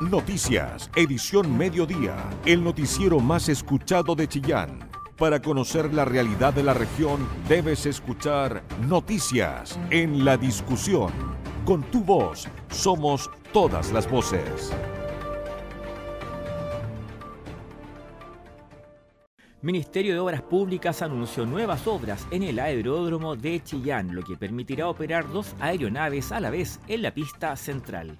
Noticias, edición mediodía, el noticiero más escuchado de Chillán. Para conocer la realidad de la región, debes escuchar Noticias en la discusión. Con tu voz, somos todas las voces. Ministerio de Obras Públicas anunció nuevas obras en el aeródromo de Chillán, lo que permitirá operar dos aeronaves a la vez en la pista central.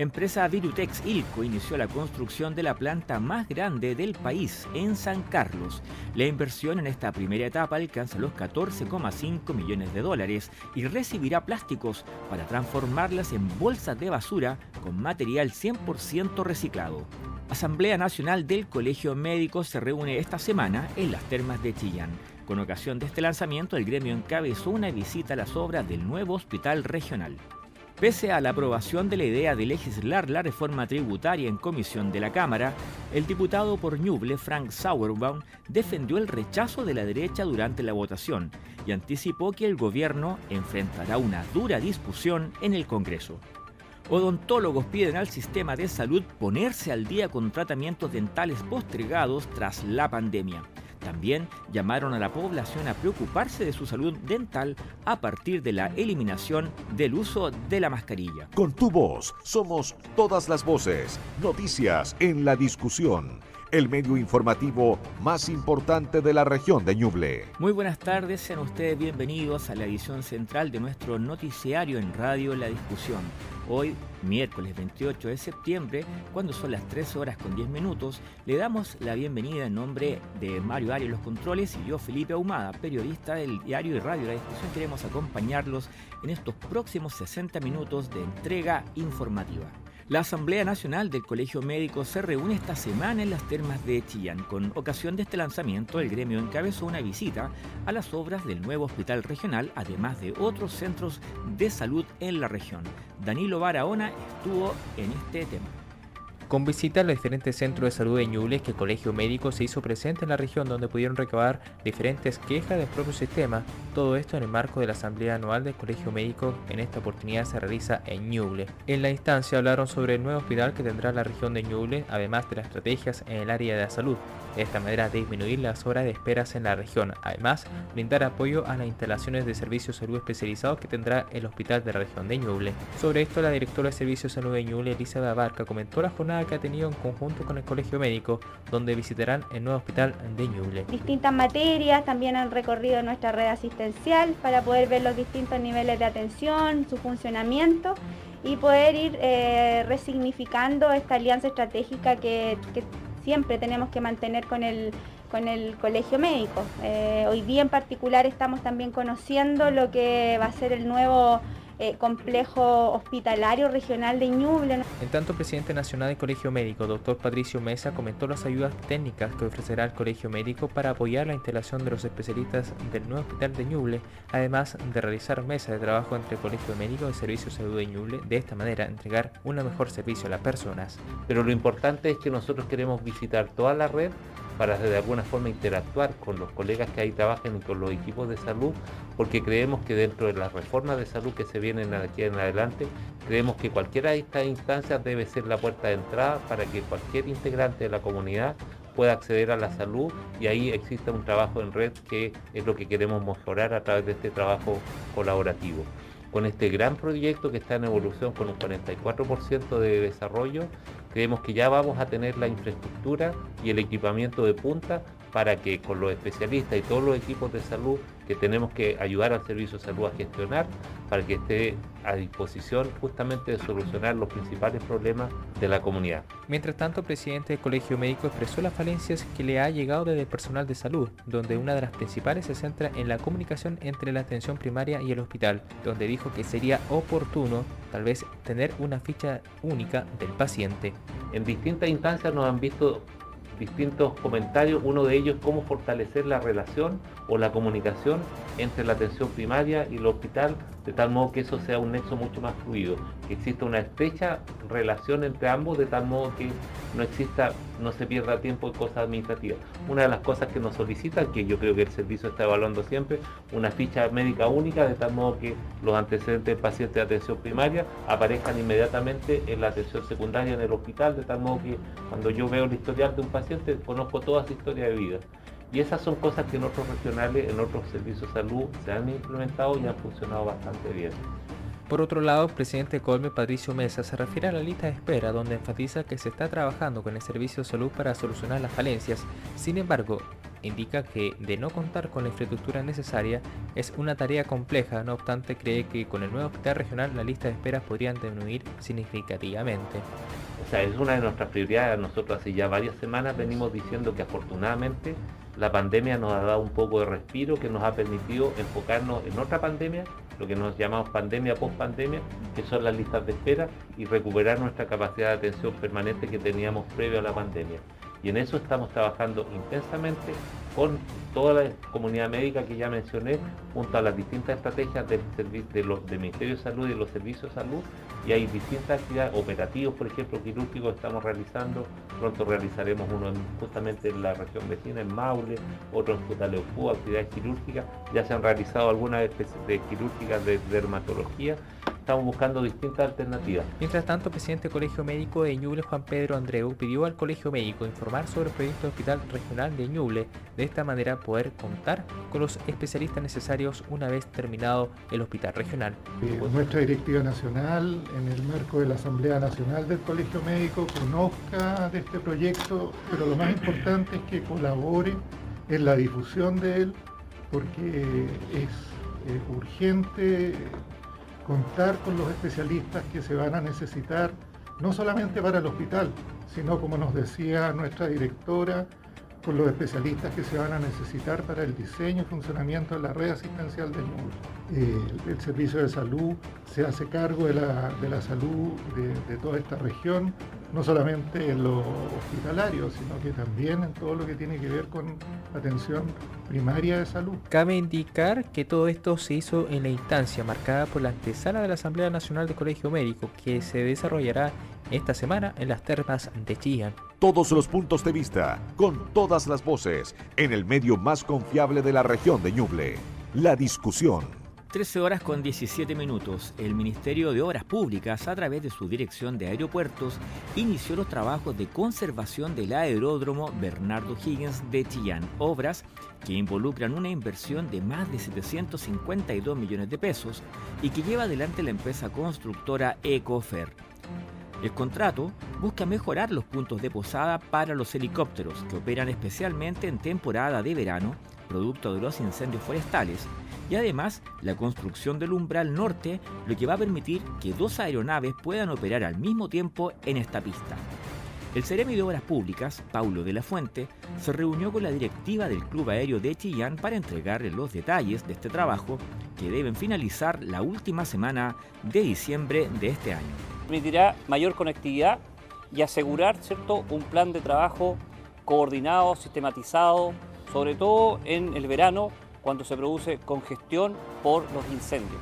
Empresa Virutex Ilco inició la construcción de la planta más grande del país en San Carlos. La inversión en esta primera etapa alcanza los 14,5 millones de dólares y recibirá plásticos para transformarlas en bolsas de basura con material 100% reciclado. Asamblea Nacional del Colegio Médico se reúne esta semana en las termas de Chillán. Con ocasión de este lanzamiento, el gremio encabezó una visita a las obras del nuevo hospital regional. Pese a la aprobación de la idea de legislar la reforma tributaria en comisión de la Cámara, el diputado por Ñuble, Frank Sauerbaum, defendió el rechazo de la derecha durante la votación y anticipó que el gobierno enfrentará una dura discusión en el Congreso. Odontólogos piden al sistema de salud ponerse al día con tratamientos dentales postergados tras la pandemia. También llamaron a la población a preocuparse de su salud dental a partir de la eliminación del uso de la mascarilla. Con tu voz, somos todas las voces. Noticias en la discusión el medio informativo más importante de la región de Ñuble. Muy buenas tardes, sean ustedes bienvenidos a la edición central de nuestro noticiario en Radio La Discusión. Hoy, miércoles 28 de septiembre, cuando son las 13 horas con 10 minutos, le damos la bienvenida en nombre de Mario Arias Los Controles y yo, Felipe Ahumada, periodista del diario y radio La Discusión. Queremos acompañarlos en estos próximos 60 minutos de entrega informativa. La Asamblea Nacional del Colegio Médico se reúne esta semana en las termas de Chillán. Con ocasión de este lanzamiento, el gremio encabezó una visita a las obras del nuevo hospital regional, además de otros centros de salud en la región. Danilo Barahona estuvo en este tema. Con visita a los diferentes centros de salud de Ñuble, que el Colegio Médico se hizo presente en la región donde pudieron recabar diferentes quejas del propio sistema, todo esto en el marco de la Asamblea Anual del Colegio Médico, en esta oportunidad se realiza en Ñuble. En la instancia hablaron sobre el nuevo hospital que tendrá la región de Ñuble, además de las estrategias en el área de la salud, de esta manera disminuir las horas de esperas en la región, además brindar apoyo a las instalaciones de servicios de salud especializados que tendrá el hospital de la región de Ñuble. Sobre esto, la directora de Servicios de Salud de Ñuble, Elizabeth Abarca, comentó la jornada que ha tenido en conjunto con el Colegio Médico, donde visitarán el nuevo hospital de Ñuble. Distintas materias también han recorrido nuestra red asistencial para poder ver los distintos niveles de atención, su funcionamiento y poder ir eh, resignificando esta alianza estratégica que, siempre tenemos que mantener con el, con el colegio médico. Eh, hoy día en particular estamos también conociendo lo que va a ser el nuevo eh, complejo hospitalario regional de Ñuble. En tanto, el presidente nacional del Colegio Médico, doctor Patricio Mesa, comentó las ayudas técnicas que ofrecerá el Colegio Médico para apoyar la instalación de los especialistas del nuevo hospital de Ñuble, además de realizar mesas de trabajo entre el Colegio Médico y Servicios de Salud de Ñuble, de esta manera entregar un mejor servicio a las personas. Pero lo importante es que nosotros queremos visitar toda la red para de alguna forma interactuar con los colegas que ahí trabajan y con los equipos de salud, porque creemos que dentro de las reformas de salud que se vienen aquí en adelante, creemos que cualquiera de estas instancias debe ser la puerta de entrada para que cualquier integrante de la comunidad pueda acceder a la salud y ahí exista un trabajo en red que es lo que queremos mejorar a través de este trabajo colaborativo. Con este gran proyecto que está en evolución con un 44% de desarrollo, creemos que ya vamos a tener la infraestructura y el equipamiento de punta para que con los especialistas y todos los equipos de salud que tenemos que ayudar al servicio de salud a gestionar, para que esté a disposición justamente de solucionar los principales problemas de la comunidad. Mientras tanto, el presidente del Colegio Médico expresó las falencias que le ha llegado desde el personal de salud, donde una de las principales se centra en la comunicación entre la atención primaria y el hospital, donde dijo que sería oportuno tal vez tener una ficha única del paciente. En distintas instancias nos han visto distintos comentarios, uno de ellos cómo fortalecer la relación o la comunicación entre la atención primaria y el hospital de tal modo que eso sea un nexo mucho más fluido, que exista una estrecha relación entre ambos, de tal modo que no exista, no se pierda tiempo en cosas administrativas. Una de las cosas que nos solicitan, que yo creo que el servicio está evaluando siempre, una ficha médica única, de tal modo que los antecedentes del paciente de atención primaria aparezcan inmediatamente en la atención secundaria en el hospital, de tal modo que cuando yo veo el historial de un paciente, conozco toda su historia de vida. Y esas son cosas que en otros regionales, en otros servicios de salud se han implementado y han funcionado bastante bien. Por otro lado, el presidente Colme, Patricio Mesa, se refiere a la lista de espera, donde enfatiza que se está trabajando con el servicio de salud para solucionar las falencias. Sin embargo, indica que de no contar con la infraestructura necesaria es una tarea compleja, no obstante cree que con el nuevo hospital regional la lista de esperas podrían disminuir significativamente. O sea, es una de nuestras prioridades. Nosotros hace ya varias semanas venimos diciendo que afortunadamente la pandemia nos ha dado un poco de respiro que nos ha permitido enfocarnos en otra pandemia, lo que nos llamamos pandemia post pandemia, que son las listas de espera y recuperar nuestra capacidad de atención permanente que teníamos previo a la pandemia. Y en eso estamos trabajando intensamente con toda la comunidad médica que ya mencioné, junto a las distintas estrategias del, del Ministerio de Salud y de los servicios de salud, y hay distintas actividades operativos, por ejemplo, quirúrgicos estamos realizando, pronto realizaremos uno justamente en la región vecina, en Maule, otro en Futaleufú, actividades quirúrgicas, ya se han realizado algunas especies de quirúrgicas de dermatología, estamos buscando distintas alternativas. Mientras tanto, el presidente del Colegio Médico de Ñuble, Juan Pedro Andreu, pidió al Colegio Médico informar sobre el proyecto de Hospital Regional de Ñuble, de esta manera poder contar con los especialistas necesarios una vez terminado el hospital regional. Eh, nuestra directiva nacional, en el marco de la Asamblea Nacional del Colegio Médico, conozca de este proyecto, pero lo más importante es que colabore en la difusión de él, porque es eh, urgente contar con los especialistas que se van a necesitar, no solamente para el hospital, sino como nos decía nuestra directora, con los especialistas que se van a necesitar para el diseño y funcionamiento de la red asistencial de NUR. Eh, el, servicio de salud se hace cargo de la, salud de, toda esta región, no solamente en lo hospitalario, sino que también en todo lo que tiene que ver con atención primaria de salud. Cabe indicar que todo esto se hizo en la instancia marcada por la antesala de la Asamblea Nacional de Colegio Médico, que se desarrollará esta semana en las termas de Chillán. Todos los puntos de vista, con todas las voces, en el medio más confiable de la región de Ñuble. La discusión. 13 horas con 17 minutos. El Ministerio de Obras Públicas, a través de su Dirección de Aeropuertos, inició los trabajos de conservación del aeródromo Bernardo Higgins de Chillán. Obras que involucran una inversión de más de 752 millones de pesos y que lleva adelante la empresa constructora Ecofer. El contrato busca mejorar los puntos de posada para los helicópteros que operan especialmente en temporada de verano, producto de los incendios forestales, y además la construcción del umbral norte, lo que va a permitir que dos aeronaves puedan operar al mismo tiempo en esta pista. El Ceremi de Obras Públicas, Paulo de la Fuente, se reunió con la directiva del Club Aéreo de Chillán para entregarle los detalles de este trabajo que deben finalizar la última semana de diciembre de este año permitirá mayor conectividad y asegurar ¿cierto? un plan de trabajo coordinado, sistematizado, sobre todo en el verano cuando se produce congestión por los incendios.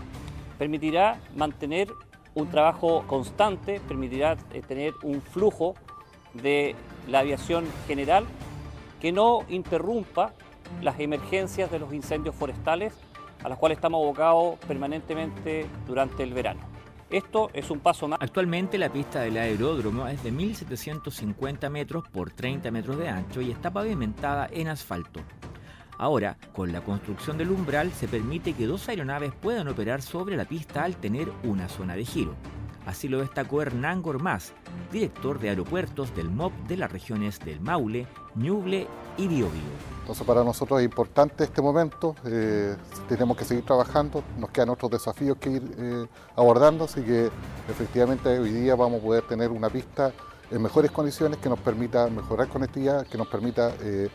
Permitirá mantener un trabajo constante, permitirá eh, tener un flujo de la aviación general que no interrumpa las emergencias de los incendios forestales a las cuales estamos abocados permanentemente durante el verano. Esto es un paso más. Actualmente la pista del aeródromo es de 1.750 metros por 30 metros de ancho y está pavimentada en asfalto. Ahora, con la construcción del umbral se permite que dos aeronaves puedan operar sobre la pista al tener una zona de giro. Así lo destacó Hernán Gormaz, director de aeropuertos del MOP de las regiones del Maule, Ñuble y Biobío. Entonces para nosotros es importante este momento, eh, tenemos que seguir trabajando, nos quedan otros desafíos que ir eh, abordando, así que efectivamente hoy día vamos a poder tener una pista en mejores condiciones que nos permita mejorar conectividad, que nos permita eh,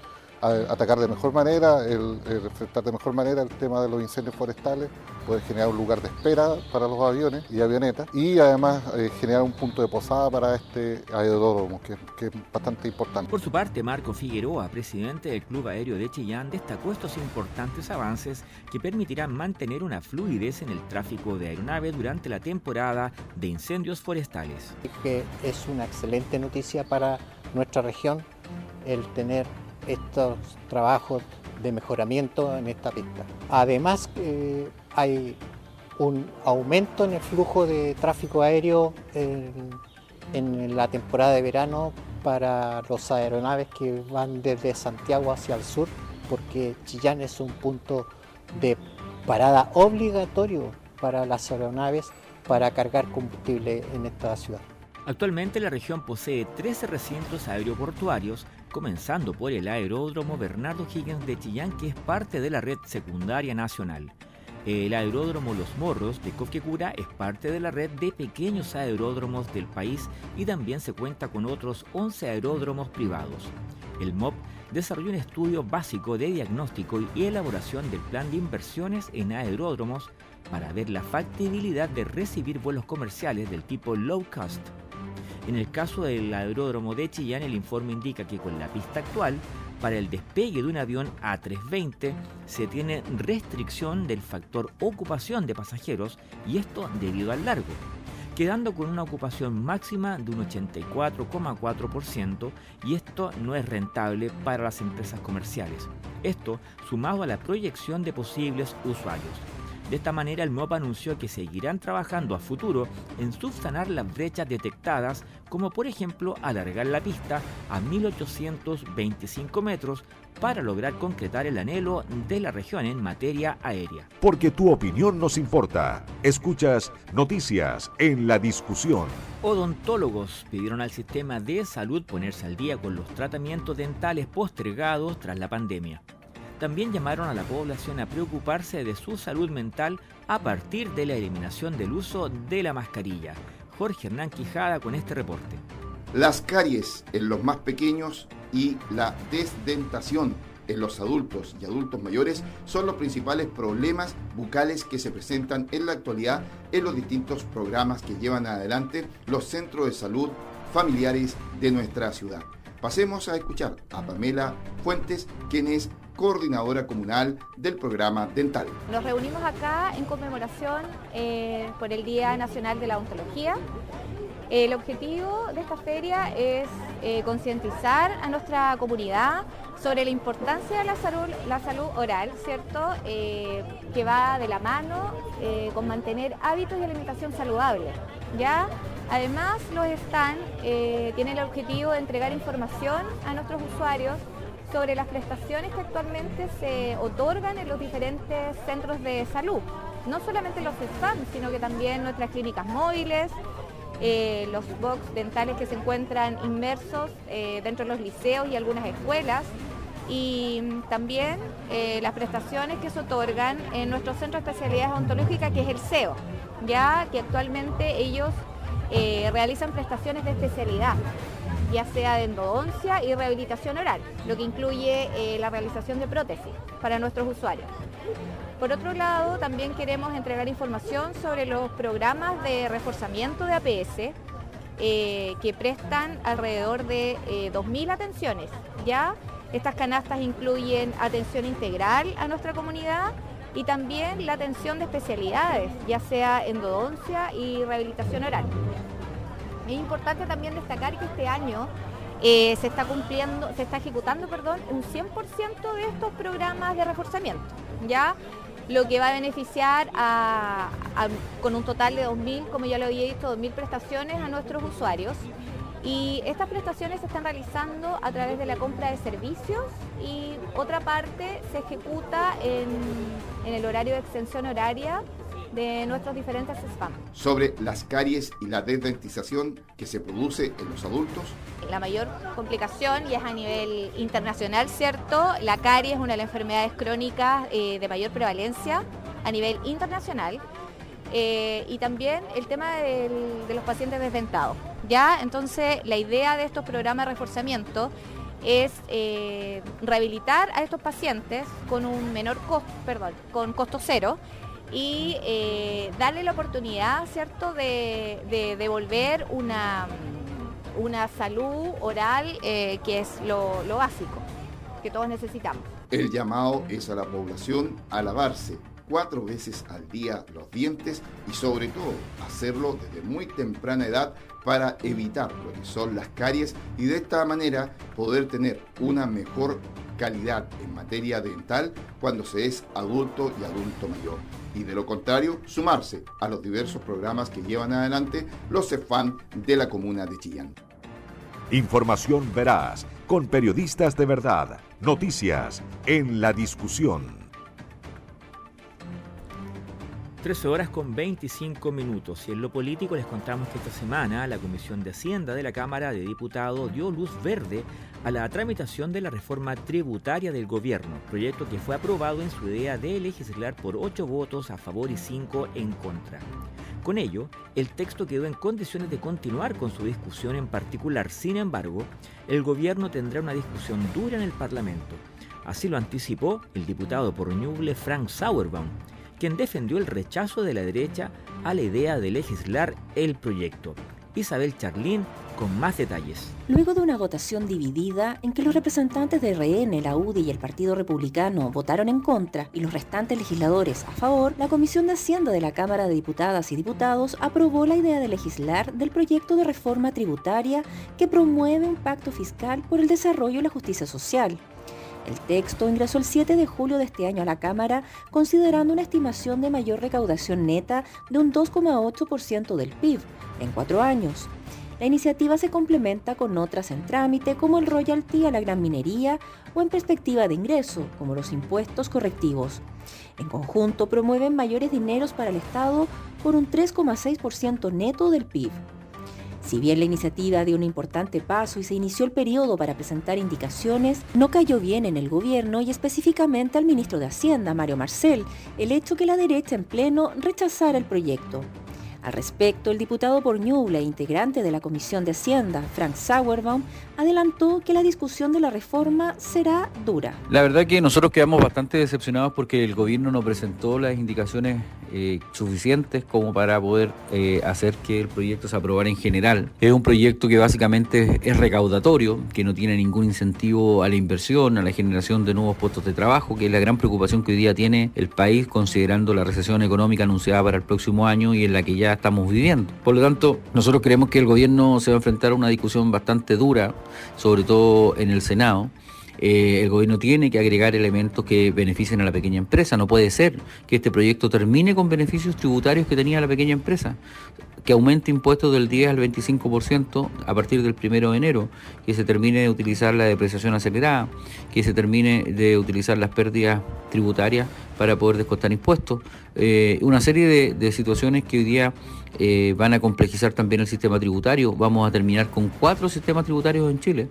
atacar de mejor manera, el, enfrentar de mejor manera el tema de los incendios forestales, poder generar un lugar de espera para los aviones y avionetas y además eh, generar un punto de posada para este aeródromo, que, que, es bastante importante. Por su parte, Marco Figueroa, presidente del Club Aéreo de Chillán, destacó estos importantes avances que permitirán mantener una fluidez en el tráfico de aeronaves durante la temporada de incendios forestales. Que es una excelente noticia para nuestra región el tener estos trabajos de mejoramiento en esta pista. Además, eh, hay un aumento en el flujo de tráfico aéreo en, la temporada de verano para los aeronaves que van desde Santiago hacia el sur, porque Chillán es un punto de parada obligatorio para las aeronaves para cargar combustible en esta ciudad. Actualmente la región posee 13 recintos aeroportuarios, comenzando por el aeródromo Bernardo Higgins de Chillán, que es parte de la red secundaria nacional. El aeródromo Los Morros de Cofquecura es parte de la red de pequeños aeródromos del país y también se cuenta con otros 11 aeródromos privados. El MOP desarrolló un estudio básico de diagnóstico y elaboración del plan de inversiones en aeródromos para ver la factibilidad de recibir vuelos comerciales del tipo low cost en el caso del aeródromo de Chillán, el informe indica que con la pista actual, para el despegue de un avión A320 se tiene restricción del factor ocupación de pasajeros y esto debido al largo, quedando con una ocupación máxima de un 84,4% y esto no es rentable para las empresas comerciales. Esto sumado a la proyección de posibles usuarios. De esta manera, el MOP anunció que seguirán trabajando a futuro en subsanar las brechas detectadas, como por ejemplo alargar la pista a 1825 metros para lograr concretar el anhelo de la región en materia aérea. Porque tu opinión nos importa. Escuchas noticias en la discusión. Odontólogos pidieron al sistema de salud ponerse al día con los tratamientos dentales postergados tras la pandemia también llamaron a la población a preocuparse de su salud mental a partir de la eliminación del uso de la mascarilla. Jorge Hernán Quijada con este reporte. Las caries en los más pequeños y la desdentación en los adultos y adultos mayores son los principales problemas bucales que se presentan en la actualidad en los distintos programas que llevan adelante los centros de salud familiares de nuestra ciudad. Pasemos a escuchar a Pamela Fuentes, quien es coordinadora comunal del programa dental. Nos reunimos acá en conmemoración eh, por el Día Nacional de la Odontología. El objetivo de esta feria es eh, concientizar a nuestra comunidad sobre la importancia de la salud, oral, ¿cierto? Eh, que va de la mano con mantener hábitos y alimentación saludable. ¿ya? Además, los stands tienen el objetivo de entregar información a nuestros usuarios sobre las prestaciones que actualmente se otorgan en los diferentes centros de salud. No solamente los SPAM, sino que también nuestras clínicas móviles, eh, los box dentales que se encuentran inmersos eh, dentro de los liceos y algunas escuelas, y también eh, las prestaciones que se otorgan en nuestro centro de especialidades odontológicas, que es el CEO, ya que actualmente ellos realizan prestaciones de especialidad ya sea de endodoncia y rehabilitación oral, lo que incluye eh, la realización de prótesis para nuestros usuarios. Por otro lado, también queremos entregar información sobre los programas de reforzamiento de APS eh, que prestan alrededor de 2.000 eh, atenciones. Ya estas canastas incluyen atención integral a nuestra comunidad y también la atención de especialidades, ya sea endodoncia y rehabilitación oral. Es importante también destacar que este año eh, se está cumpliendo, se está ejecutando, perdón, un 100% de estos programas de reforzamiento, ¿ya? Lo que va a beneficiar con un total de 2.000, como ya lo había dicho, 2.000 prestaciones a nuestros usuarios. Y estas prestaciones se están realizando a través de la compra de servicios y otra parte se ejecuta en, en el horario de extensión horaria de nuestros diferentes spam. Sobre las caries y la desdentización que se produce en los adultos. La mayor complicación, y es a nivel internacional, ¿cierto? La caries es una de las enfermedades crónicas eh, de mayor prevalencia a nivel internacional. Eh, y también el tema de los pacientes desdentados. ¿Ya? Entonces, la idea de estos programas de reforzamiento es eh, rehabilitar a estos pacientes con un menor costo, perdón, con costo cero y eh, darle la oportunidad, ¿cierto?, de, devolver una, una salud oral que es lo, lo básico que todos necesitamos. El llamado es a la población a lavarse cuatro veces al día los dientes y sobre todo hacerlo desde muy temprana edad para evitar lo que son las caries y de esta manera poder tener una mejor calidad en materia dental cuando se es adulto y adulto mayor. Y de lo contrario, sumarse a los diversos programas que llevan adelante los CEFAN de la comuna de Chillán. Información veraz, con periodistas de verdad, noticias en la discusión. 13 horas con 25 minutos y en lo político les contamos que esta semana la Comisión de Hacienda de la Cámara de Diputados dio luz verde a la tramitación de la reforma tributaria del gobierno, proyecto que fue aprobado en su idea de legislar por 8 votos a favor y 5 en contra. Con ello, el texto quedó en condiciones de continuar con su discusión en particular. Sin embargo, el gobierno tendrá una discusión dura en el Parlamento. Así lo anticipó el diputado por Ñuble Frank Sauerbaum, quien defendió el rechazo de la derecha a la idea de legislar el proyecto. Isabel Charlín con más detalles. Luego de una votación dividida en que los representantes de RN, la UDI y el Partido Republicano votaron en contra y los restantes legisladores a favor, la Comisión de Hacienda de la Cámara de Diputadas y Diputados aprobó la idea de legislar del proyecto de reforma tributaria que promueve un pacto fiscal por el desarrollo y la justicia social. El texto ingresó el 7 de julio de este año a la Cámara considerando una estimación de mayor recaudación neta de un 2,8% del PIB en cuatro años. La iniciativa se complementa con otras en trámite como el royalty a la gran minería o en perspectiva de ingreso como los impuestos correctivos. En conjunto promueven mayores dineros para el Estado por un 3,6% neto del PIB. Si bien la iniciativa dio un importante paso y se inició el periodo para presentar indicaciones, no cayó bien en el gobierno y específicamente al ministro de Hacienda, Mario Marcel, el hecho que la derecha en pleno rechazara el proyecto. Al respecto, el diputado por Ñuble, integrante de la Comisión de Hacienda, Frank Sauerbaum, adelantó que la discusión de la reforma será dura. La verdad que nosotros quedamos bastante decepcionados porque el gobierno no presentó las indicaciones eh, suficientes como para poder eh, hacer que el proyecto se aprobara en general. Es un proyecto que básicamente es recaudatorio, que no tiene ningún incentivo a la inversión, a la generación de nuevos puestos de trabajo, que es la gran preocupación que hoy día tiene el país considerando la recesión económica anunciada para el próximo año y en la que ya estamos viviendo. Por lo tanto, nosotros creemos que el gobierno se va a enfrentar a una discusión bastante dura, sobre todo en el Senado. Eh, el gobierno tiene que agregar elementos que beneficien a la pequeña empresa. No puede ser que este proyecto termine con beneficios tributarios que tenía la pequeña empresa, que aumente impuestos del 10 al 25% a partir del 1 de enero, que se termine de utilizar la depreciación acelerada, que se termine de utilizar las pérdidas tributarias para poder descontar impuestos. Eh, una serie de, situaciones que hoy día eh, van a complejizar también el sistema tributario. Vamos a terminar con cuatro sistemas tributarios en Chile.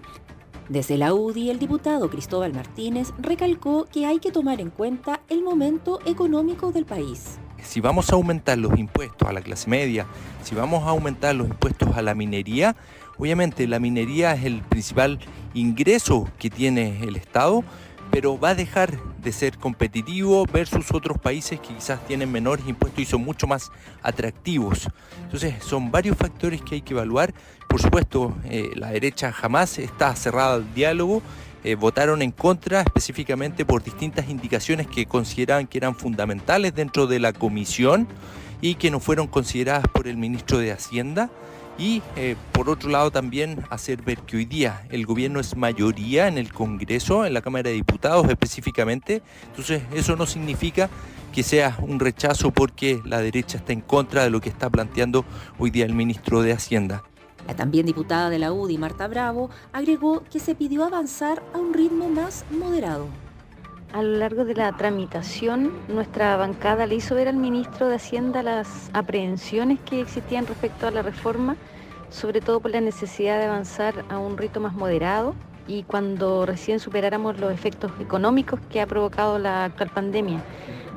Desde la UDI, el diputado Cristóbal Martínez recalcó que hay que tomar en cuenta el momento económico del país. Si vamos a aumentar los impuestos a la clase media, si vamos a aumentar los impuestos a la minería, obviamente la minería es el principal ingreso que tiene el Estado, pero va a dejar de ser competitivo versus otros países que quizás tienen menores impuestos y son mucho más atractivos. Entonces son varios factores que hay que evaluar. Por supuesto, eh, la derecha jamás está cerrada al diálogo. Eh, votaron en contra específicamente por distintas indicaciones que consideraban que eran fundamentales dentro de la comisión y que no fueron consideradas por el ministro de Hacienda y eh, por otro lado también hacer ver que hoy día el gobierno es mayoría en el Congreso, en la Cámara de Diputados específicamente, entonces eso no significa que sea un rechazo porque la derecha está en contra de lo que está planteando hoy día el ministro de Hacienda. La también diputada de la UDI, Marta Bravo, agregó que se pidió avanzar a un ritmo más moderado. A lo largo de la tramitación, nuestra bancada le hizo ver al ministro de Hacienda las aprehensiones que existían respecto a la reforma, sobre todo por la necesidad de avanzar a un ritmo más moderado y cuando recién superáramos los efectos económicos que ha provocado la actual pandemia.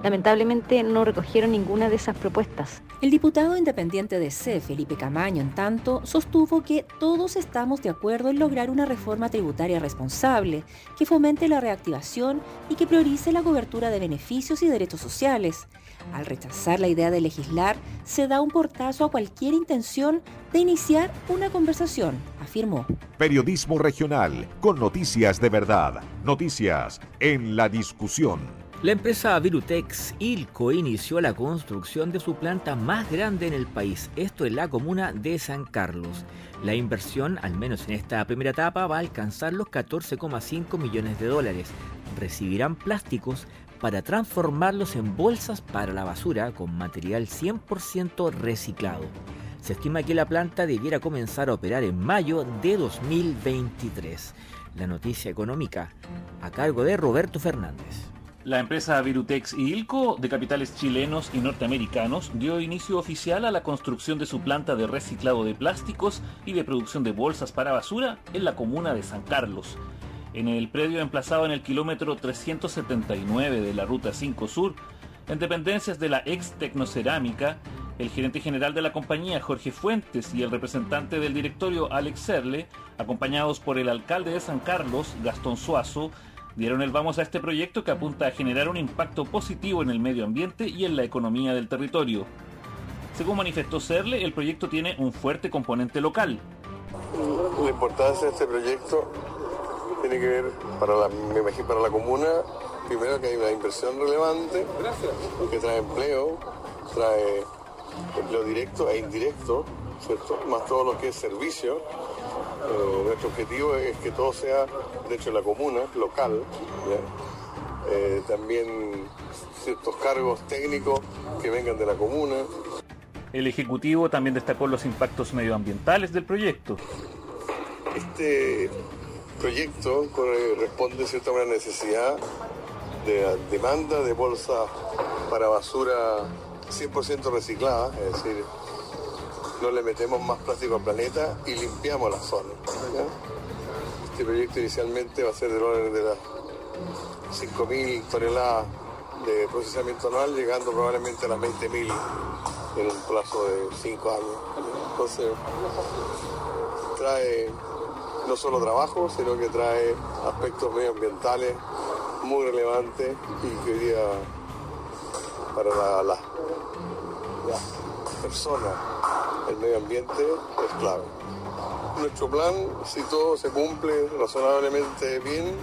Lamentablemente no recogieron ninguna de esas propuestas. El diputado independiente de C, Felipe Camaño, en tanto, sostuvo que todos estamos de acuerdo en lograr una reforma tributaria responsable, que fomente la reactivación y que priorice la cobertura de beneficios y derechos sociales. Al rechazar la idea de legislar, se da un portazo a cualquier intención de iniciar una conversación, afirmó. Periodismo regional, con noticias de verdad, noticias en la discusión. La empresa Virutex Ilco inició la construcción de su planta más grande en el país, esto en la comuna de San Carlos. La inversión, al menos en esta primera etapa, va a alcanzar los 14,5 millones de dólares. Recibirán plásticos para transformarlos en bolsas para la basura con material 100% reciclado. Se estima que la planta debiera comenzar a operar en mayo de 2023. La noticia económica a cargo de Roberto Fernández. La empresa Virutex y Ilco, de capitales chilenos y norteamericanos, dio inicio oficial a la construcción de su planta de reciclado de plásticos y de producción de bolsas para basura en la comuna de San Carlos. En el predio emplazado en el kilómetro 379 de la Ruta 5 Sur, en dependencias de la ex Tecnocerámica, el gerente general de la compañía, Jorge Fuentes, y el representante del directorio, Alex Serle, acompañados por el alcalde de San Carlos, Gastón Suazo, dieron el vamos a este proyecto que apunta a generar un impacto positivo en el medio ambiente y en la economía del territorio. Según manifestó Serle, el proyecto tiene un fuerte componente local. La importancia de este proyecto tiene que ver, para la, me imagino, para la comuna, primero que hay una inversión relevante, que trae empleo, trae empleo directo e indirecto, ¿cierto? Más todo lo que es servicio eh, nuestro objetivo es que todo sea, de hecho, la comuna, local. Eh, también ciertos cargos técnicos que vengan de la comuna. El Ejecutivo también destacó los impactos medioambientales del proyecto. Este proyecto responde cierta una necesidad de demanda de bolsas para basura 100% reciclada, es decir, no le metemos más plástico al planeta y limpiamos la zona. Este proyecto inicialmente va a ser del orden de las 5.000 toneladas de procesamiento anual, llegando probablemente a las 20.000 en un plazo de 5 años. Entonces, trae no solo trabajo, sino que trae aspectos medioambientales muy relevantes y que hoy día para las personas el medio ambiente es clave. Nuestro plan, si todo se cumple razonablemente bien,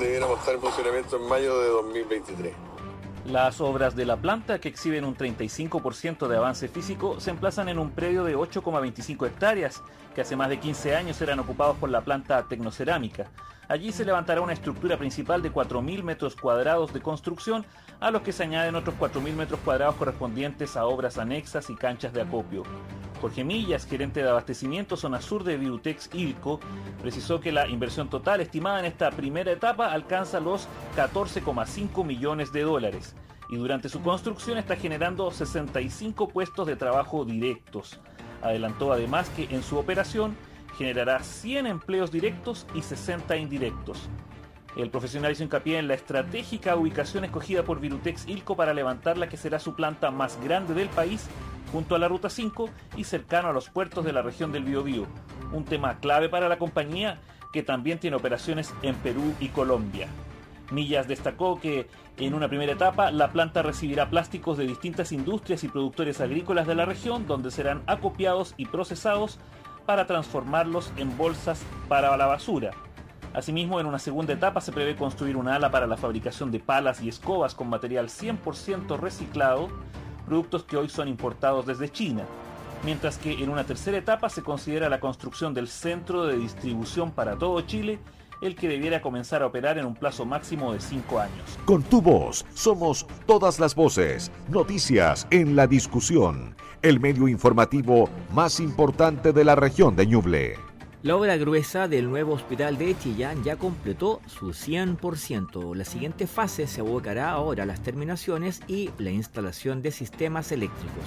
debiéramos estar en funcionamiento en mayo de 2023. Las obras de la planta, que exhiben un 35% de avance físico, se emplazan en un predio de 8,25 hectáreas, que hace más de 15 años eran ocupados por la planta tecnocerámica. Allí se levantará una estructura principal de 4.000 metros cuadrados de construcción, a los que se añaden otros 4.000 metros cuadrados correspondientes a obras anexas y canchas de acopio. Jorge Millas, gerente de abastecimiento zona sur de Virutex Ilco, precisó que la inversión total estimada en esta primera etapa alcanza los 14,5 millones de dólares y durante su construcción está generando 65 puestos de trabajo directos. Adelantó además que en su operación generará 100 empleos directos y 60 indirectos. El profesional hizo hincapié en la estratégica ubicación escogida por Virutex Ilco para levantar la que será su planta más grande del país, junto a la Ruta 5 y cercano a los puertos de la región del Biobío, un tema clave para la compañía que también tiene operaciones en Perú y Colombia. Millas destacó que en una primera etapa la planta recibirá plásticos de distintas industrias y productores agrícolas de la región donde serán acopiados y procesados para transformarlos en bolsas para la basura. Asimismo, en una segunda etapa se prevé construir una ala para la fabricación de palas y escobas con material 100% reciclado, productos que hoy son importados desde China, mientras que en una tercera etapa se considera la construcción del centro de distribución para todo Chile, el que debiera comenzar a operar en un plazo máximo de 5 años. Con tu voz somos todas las voces, noticias en la discusión, el medio informativo más importante de la región de Ñuble. La obra gruesa del nuevo hospital de Chillán ya completó su 100%. La siguiente fase se abocará ahora a las terminaciones y la instalación de sistemas eléctricos.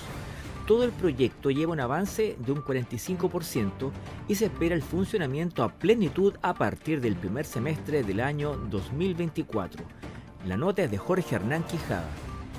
Todo el proyecto lleva un avance de un 45% y se espera el funcionamiento a plenitud a partir del primer semestre del año 2024. La nota es de Jorge Hernán Quijada.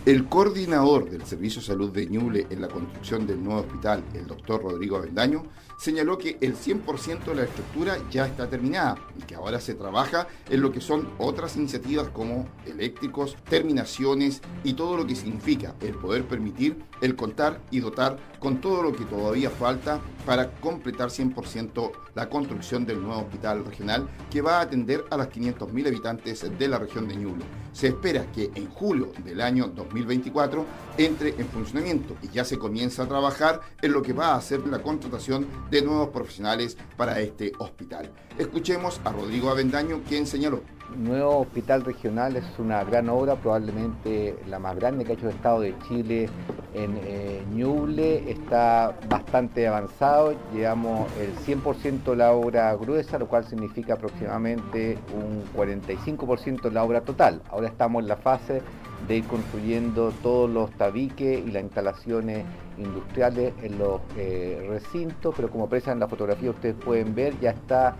El coordinador del Servicio de Salud de Ñuble en la construcción del nuevo hospital, el doctor Rodrigo Avendaño, señaló que el 100% de la estructura ya está terminada y que ahora se trabaja en lo que son otras iniciativas como eléctricos, terminaciones y todo lo que significa el poder permitir el contar y dotar con todo lo que todavía falta para completar 100% la construcción del nuevo hospital regional que va a atender a las 500.000 habitantes de la región de Ñuble. Se espera que en julio del año 2024 entre en funcionamiento y ya se comienza a trabajar en lo que va a ser la contratación de nuevos profesionales para este hospital. Escuchemos a Rodrigo Avendaño, quien señaló. Nuevo hospital regional es una gran obra, probablemente la más grande que ha hecho el Estado de Chile en eh, Ñuble. Está bastante avanzado, llevamos el 100% de la obra gruesa, lo cual significa aproximadamente un 45% de la obra total. Ahora estamos en la fase de ir construyendo todos los tabiques y las instalaciones industriales en los eh, recintos, pero como aprecian en la fotografía ustedes pueden ver, ya está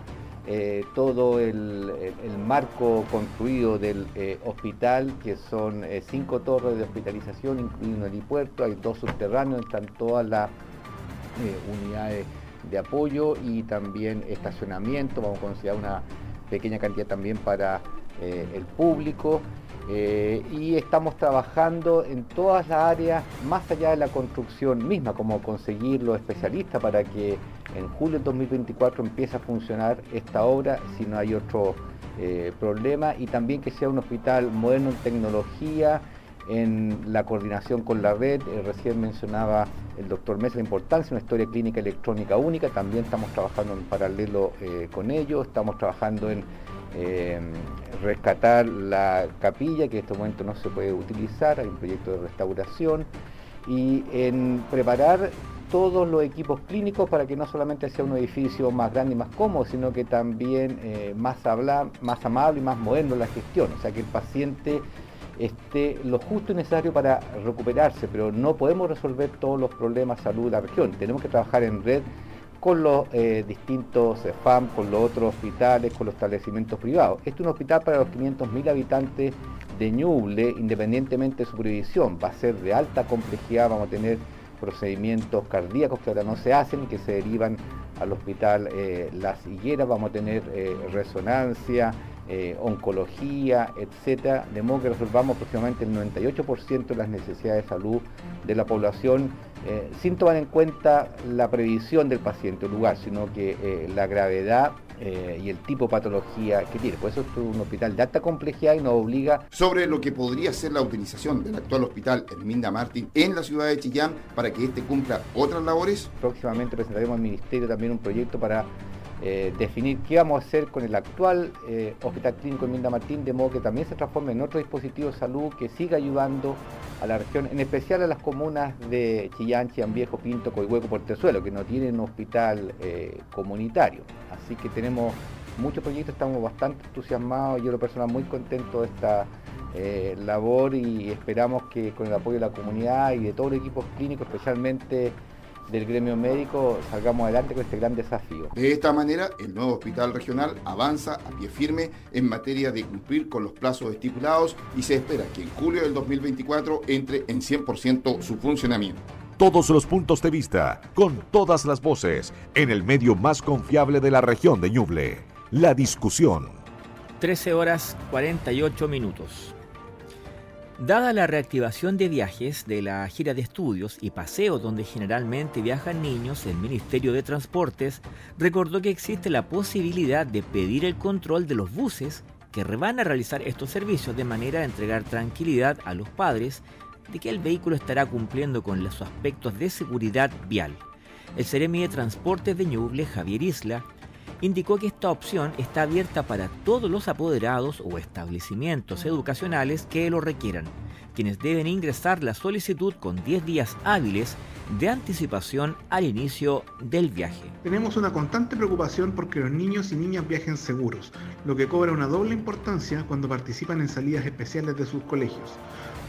eh, todo el, marco construido del eh, hospital, que son cinco torres de hospitalización, incluido un helipuerto, hay dos subterráneos, están todas las unidades de apoyo y también estacionamiento, vamos a considerar una pequeña cantidad también para el público. Eh, y estamos trabajando en todas las áreas, más allá de la construcción misma, como conseguir los especialistas para que en julio de 2024 empiece a funcionar esta obra si no hay otro eh, problema. Y también que sea un hospital moderno en tecnología, en la coordinación con la red. Eh, recién mencionaba el doctor Mesa la importancia de una historia clínica electrónica única, también estamos trabajando en paralelo con ello, estamos trabajando en eh, rescatar la capilla, que en este momento no se puede utilizar, hay un proyecto de restauración, y en preparar todos los equipos clínicos para que no solamente sea un edificio más grande y más cómodo, sino que también eh, más, más amable y más moderno la gestión, o sea que el paciente esté lo justo y necesario para recuperarse, pero no podemos resolver todos los problemas de salud de la región, tenemos que trabajar en red con los eh, distintos FAM, con los otros hospitales, con los establecimientos privados. Este es un hospital para los 500.000 habitantes de Ñuble, independientemente de su previsión. Va a ser de alta complejidad, vamos a tener procedimientos cardíacos que ahora no se hacen y que se derivan al hospital eh, Las Higueras, vamos a tener eh, resonancia, oncología, etcétera, de modo que resolvamos aproximadamente el 98% de las necesidades de salud de la población eh, sin tomar en cuenta la previsión del paciente o lugar, sino que eh, la gravedad eh, y el tipo de patología que tiene. Por eso es un hospital de alta complejidad y nos obliga... Sobre lo que podría ser la utilización del actual hospital Herminda Martín en la ciudad de Chillán para que éste cumpla otras labores. Próximamente presentaremos al Ministerio también un proyecto para eh, definir qué vamos a hacer con el actual eh, Hospital Clínico en Minda Martín, de modo que también se transforme en otro dispositivo de salud que siga ayudando a la región, en especial a las comunas de Chillán, Chillán Viejo, Pinto, Coihueco, Portezuelo, que no tienen hospital eh, comunitario. Así que tenemos muchos proyectos, estamos bastante entusiasmados, yo lo personal muy contento de esta labor y esperamos que con el apoyo de la comunidad y de todos los equipos clínicos, especialmente del gremio médico salgamos adelante con este gran desafío. De esta manera, el nuevo hospital regional avanza a pie firme en materia de cumplir con los plazos estipulados y se espera que en julio del 2024 entre en 100% su funcionamiento. Todos los puntos de vista, con todas las voces, en el medio más confiable de la región de Ñuble. La discusión. 13 horas 48 minutos. Dada la reactivación de viajes de la gira de estudios y paseos donde generalmente viajan niños, el Ministerio de Transportes recordó que existe la posibilidad de pedir el control de los buses que van a realizar estos servicios de manera de entregar tranquilidad a los padres de que el vehículo estará cumpliendo con los aspectos de seguridad vial. El Ceremi de Transportes de Ñuble, Javier Isla, indicó que esta opción está abierta para todos los apoderados o establecimientos educacionales que lo requieran, quienes deben ingresar la solicitud con 10 días hábiles de anticipación al inicio del viaje. Tenemos una constante preocupación porque los niños y niñas viajen seguros, lo que cobra una doble importancia cuando participan en salidas especiales de sus colegios.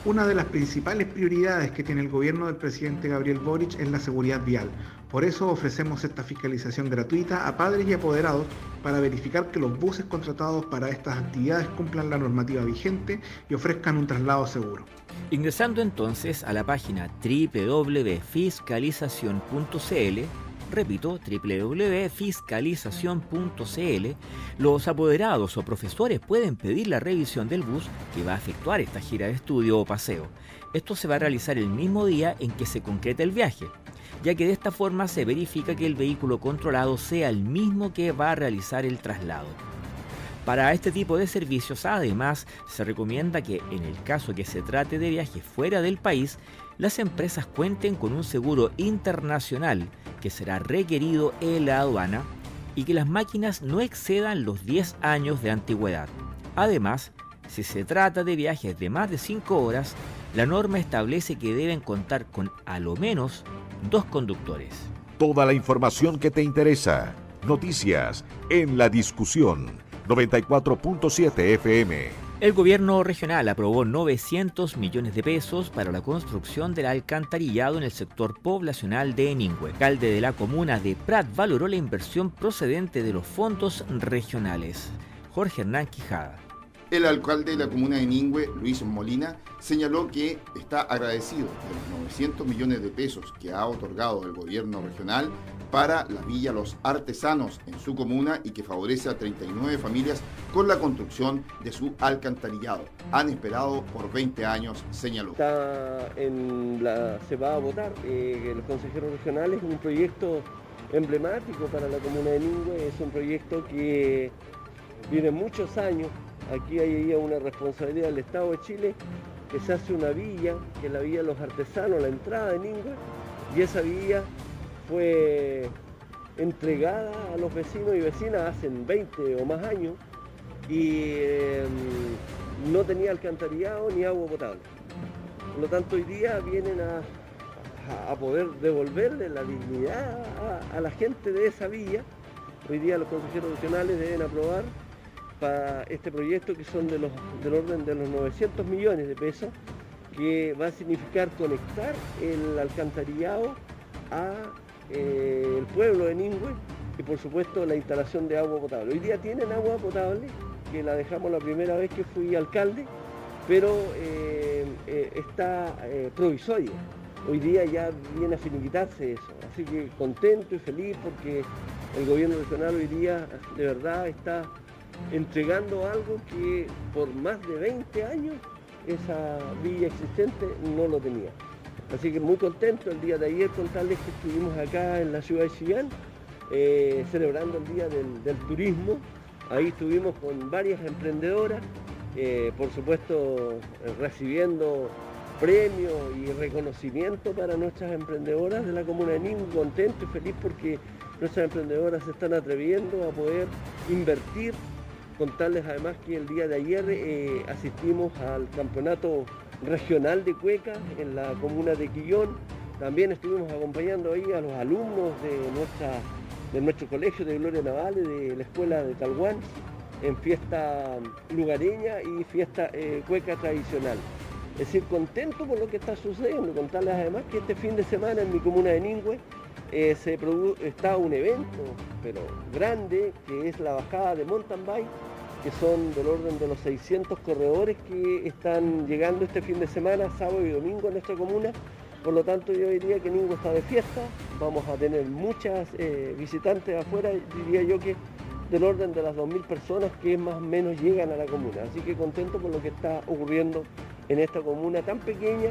Una de las principales prioridades que tiene el gobierno del presidente Gabriel Boric es la seguridad vial, Por eso ofrecemos esta fiscalización gratuita a padres y apoderados para verificar que los buses contratados para estas actividades cumplan la normativa vigente y ofrezcan un traslado seguro. Ingresando entonces a la página www.fiscalizacion.cl, repito, www.fiscalizacion.cl, los apoderados o profesores pueden pedir la revisión del bus que va a efectuar esta gira de estudio o paseo. Esto se va a realizar el mismo día en que se concreta el viaje ya que de esta forma se verifica que el vehículo controlado sea el mismo que va a realizar el traslado. Para este tipo de servicios, además, se recomienda que en el caso que se trate de viajes fuera del país, las empresas cuenten con un seguro internacional que será requerido en la aduana y que las máquinas no excedan los 10 años de antigüedad. Además, si se trata de viajes de más de 5 horas, la norma establece que deben contar con a lo menos dos conductores. Toda la información que te interesa. Noticias en la discusión 94.7 FM. El gobierno regional aprobó 900 millones de pesos para la construcción del alcantarillado en el sector poblacional de Eningüe. El alcalde de la comuna de Prat valoró la inversión procedente de los fondos regionales. Jorge Hernán Quijada. El alcalde de la comuna de Ningüe, Luis Molina, señaló que está agradecido de los 900 millones de pesos que ha otorgado el gobierno regional para la Villa Los Artesanos en su comuna y que favorece a 39 familias con la construcción de su alcantarillado. Han esperado por 20 años, señaló. Está en la, se va a votar eh, los consejeros regionales, un proyecto emblemático para la comuna de Ningüe, es un proyecto que viene muchos años Aquí hay una responsabilidad del Estado de Chile que se hace una villa, que es la villa de los artesanos, la entrada de Ningüe, y esa villa fue entregada a los vecinos y vecinas hace 20 o más años y em, no tenía alcantarillado ni agua potable. Por lo tanto, hoy día vienen a, poder devolverle la dignidad a, a la gente de esa villa. Hoy día los consejeros nacionales deben aprobar para este proyecto que son de los, del orden de los 900 millones de pesos, que va a significar conectar el alcantarillado a eh, el pueblo de Ningüe y por supuesto la instalación de agua potable. Hoy día tienen agua potable, que la dejamos la primera vez que fui alcalde, pero eh, eh, está provisoria. Hoy día ya viene a finiquitarse eso, así que contento y feliz porque el gobierno regional hoy día de verdad está entregando algo que por más de 20 años esa villa existente no lo tenía. Así que muy contento el día de ayer contarles que estuvimos acá en la ciudad de Chillán eh, celebrando el Día del, Turismo. Ahí estuvimos con varias emprendedoras, eh, por supuesto recibiendo premios y reconocimiento para nuestras emprendedoras de la Comuna de Ningún, contento y feliz porque nuestras emprendedoras se están atreviendo a poder invertir Contarles además que el día de ayer eh, asistimos al campeonato regional de cueca en la comuna de Quillón. También estuvimos acompañando ahí a los alumnos de, nuestra, de nuestro colegio de Gloria Naval, de la escuela de Talguán, en fiesta lugareña y fiesta eh, cueca tradicional. Es decir, contento por lo que está sucediendo. Contarles además que este fin de semana en mi comuna de Ningüe eh, se está un evento, pero grande, que es la bajada de mountain bike que son del orden de los 600 corredores que están llegando este fin de semana, sábado y domingo en nuestra comuna. Por lo tanto, yo diría que Ningo está de fiesta, vamos a tener muchas eh, visitantes afuera, diría yo que del orden de las 2.000 personas que más o menos llegan a la comuna. Así que contento por lo que está ocurriendo en esta comuna tan pequeña,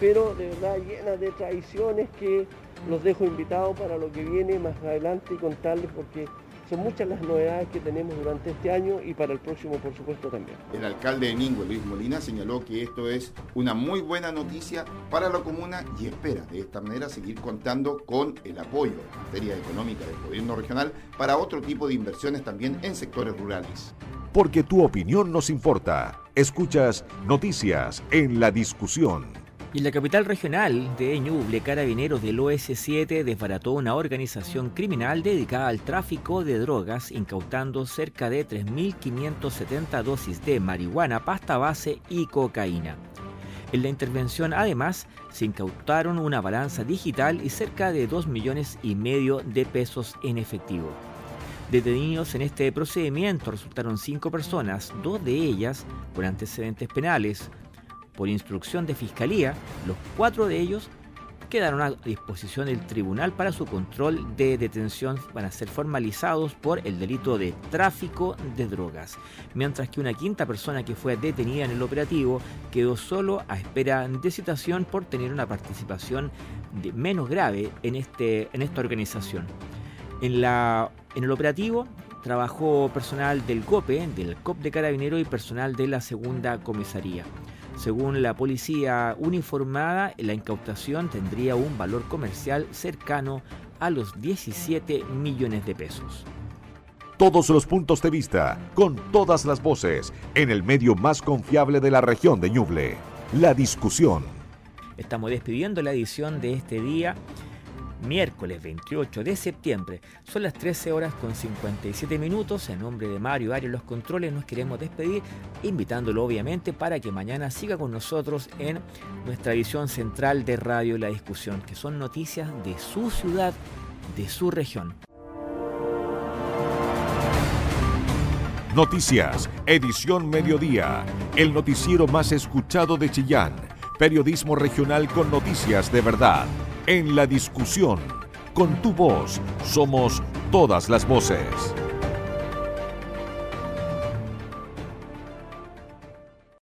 pero de verdad llena de tradiciones que los dejo invitados para lo que viene más adelante y contarles porque son muchas las novedades que tenemos durante este año y para el próximo, por supuesto, también. El alcalde de Ningüe, Luis Molina, señaló que esto es una muy buena noticia para la comuna y espera de esta manera seguir contando con el apoyo en materia económica del gobierno regional para otro tipo de inversiones también en sectores rurales. Porque tu opinión nos importa. Escuchas noticias en la discusión. Y en la capital regional de Ñuble, carabineros del OS7 desbarató una organización criminal dedicada al tráfico de drogas, incautando cerca de 3.570 dosis de marihuana, pasta base y cocaína. En la intervención, además, se incautaron una balanza digital y cerca de 2 millones y medio de pesos en efectivo. Detenidos en este procedimiento resultaron cinco personas, dos de ellas por antecedentes penales. Por instrucción de fiscalía, los cuatro de ellos quedaron a disposición del tribunal para su control de detención van a ser formalizados por el delito de tráfico de drogas, mientras que una quinta persona que fue detenida en el operativo quedó solo a espera de citación por tener una participación menos grave en, este, en esta organización. En, la, en el operativo trabajó personal del COPE, del COP de Carabinero y personal de la segunda comisaría. Según la policía uniformada, la incautación tendría un valor comercial cercano a los 17 millones de pesos. Todos los puntos de vista, con todas las voces, en el medio más confiable de la región de Ñuble. La discusión. Estamos despidiendo la edición de este día miércoles 28 de septiembre. Son las 13 horas con 57 minutos. En nombre de Mario Arias Los Controles nos queremos despedir, invitándolo obviamente para que mañana siga con nosotros en nuestra edición central de Radio La Discusión, que son noticias de su ciudad, de su región. Noticias, edición mediodía, el noticiero más escuchado de Chillán, periodismo regional con noticias de verdad en la discusión. Con tu voz somos todas las voces.